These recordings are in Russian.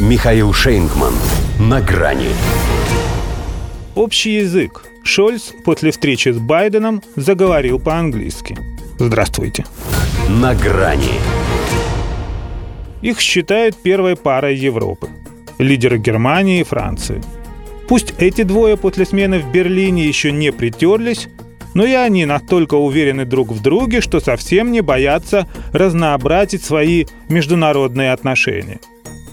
Михаил Шейнгман. На грани. Общий язык. Шольц после встречи с Байденом заговорил по-английски. Здравствуйте. На грани. Их считают первой парой Европы. Лидеры Германии и Франции. Пусть эти двое после смены в Берлине еще не притерлись, но и они настолько уверены друг в друге, что совсем не боятся разнообразить свои международные отношения.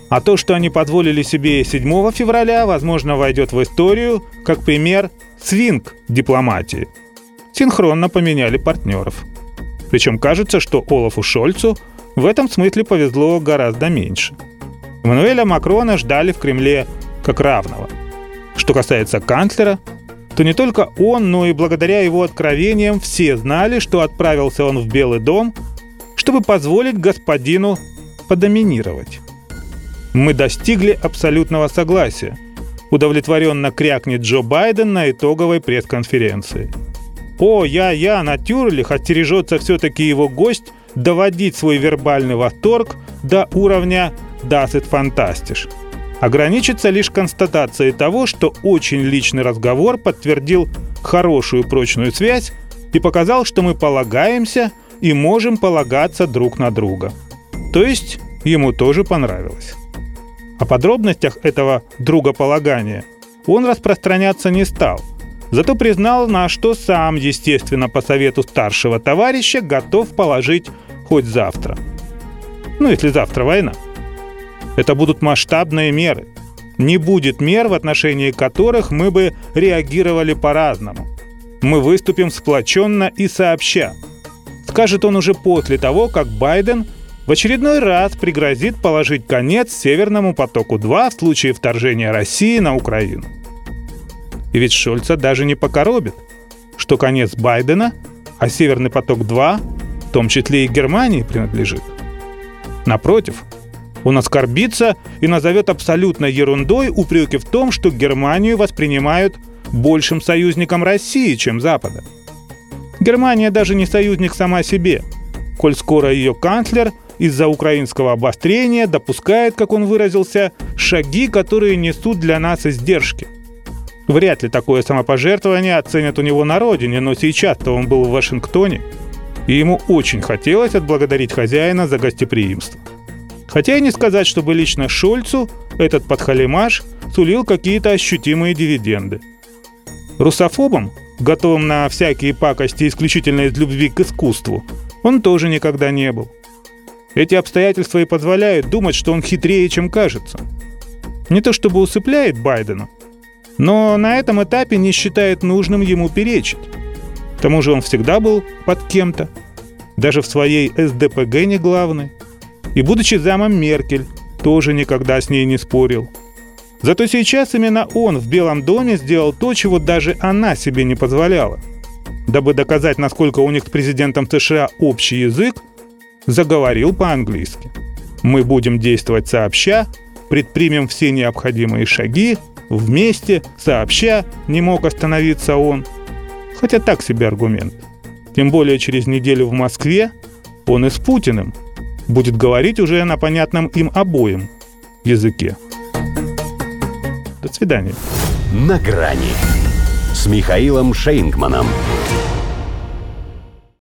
А то, что они позволили себе 7 февраля, возможно, войдет в историю как пример свинг дипломатии. Синхронно поменяли партнеров. Причем кажется, что Олафу Шольцу в этом смысле повезло гораздо меньше. Эммануэля Макрона ждали в Кремле как равного. Что касается канцлера, то не только он, но и благодаря его откровениям все знали, что отправился он в Белый дом, чтобы позволить господину подоминировать. Мы достигли абсолютного согласия. Удовлетворенно крякнет Джо Байден на итоговой пресс-конференции. О, я-я, на Тюрлих оттережется все-таки его гость доводить свой вербальный восторг до уровня «Das ist fantastisch» ограничится лишь констатацией того, что очень личный разговор подтвердил хорошую прочную связь и показал, что мы полагаемся и можем полагаться друг на друга. То есть ему тоже понравилось. О подробностях этого другополагания он распространяться не стал, зато признал, на что сам, естественно, по совету старшего товарища, готов положить хоть завтра. Ну, если завтра война – это будут масштабные меры. Не будет мер, в отношении которых мы бы реагировали по-разному. Мы выступим сплоченно и сообща. Скажет он уже после того, как Байден в очередной раз пригрозит положить конец Северному потоку-2 в случае вторжения России на Украину. И ведь Шольца даже не покоробит, что конец Байдена, а Северный поток-2 в том числе и Германии принадлежит. Напротив, он оскорбится и назовет абсолютно ерундой упреки в том, что Германию воспринимают большим союзником России, чем Запада. Германия даже не союзник сама себе, коль скоро ее канцлер из-за украинского обострения допускает, как он выразился, шаги, которые несут для нас издержки. Вряд ли такое самопожертвование оценят у него на родине, но сейчас-то он был в Вашингтоне, и ему очень хотелось отблагодарить хозяина за гостеприимство. Хотя и не сказать, чтобы лично Шольцу этот подхалимаш сулил какие-то ощутимые дивиденды. Русофобом, готовым на всякие пакости исключительно из любви к искусству, он тоже никогда не был. Эти обстоятельства и позволяют думать, что он хитрее, чем кажется. Не то чтобы усыпляет Байдена, но на этом этапе не считает нужным ему перечить. К тому же он всегда был под кем-то, даже в своей СДПГ не главный. И будучи замом Меркель, тоже никогда с ней не спорил. Зато сейчас именно он в Белом доме сделал то, чего даже она себе не позволяла. Дабы доказать, насколько у них с президентом США общий язык, заговорил по-английски. Мы будем действовать сообща, предпримем все необходимые шаги, вместе, сообща, не мог остановиться он. Хотя так себе аргумент. Тем более через неделю в Москве он и с Путиным – будет говорить уже на понятном им обоим языке. До свидания. На грани с Михаилом Шейнгманом.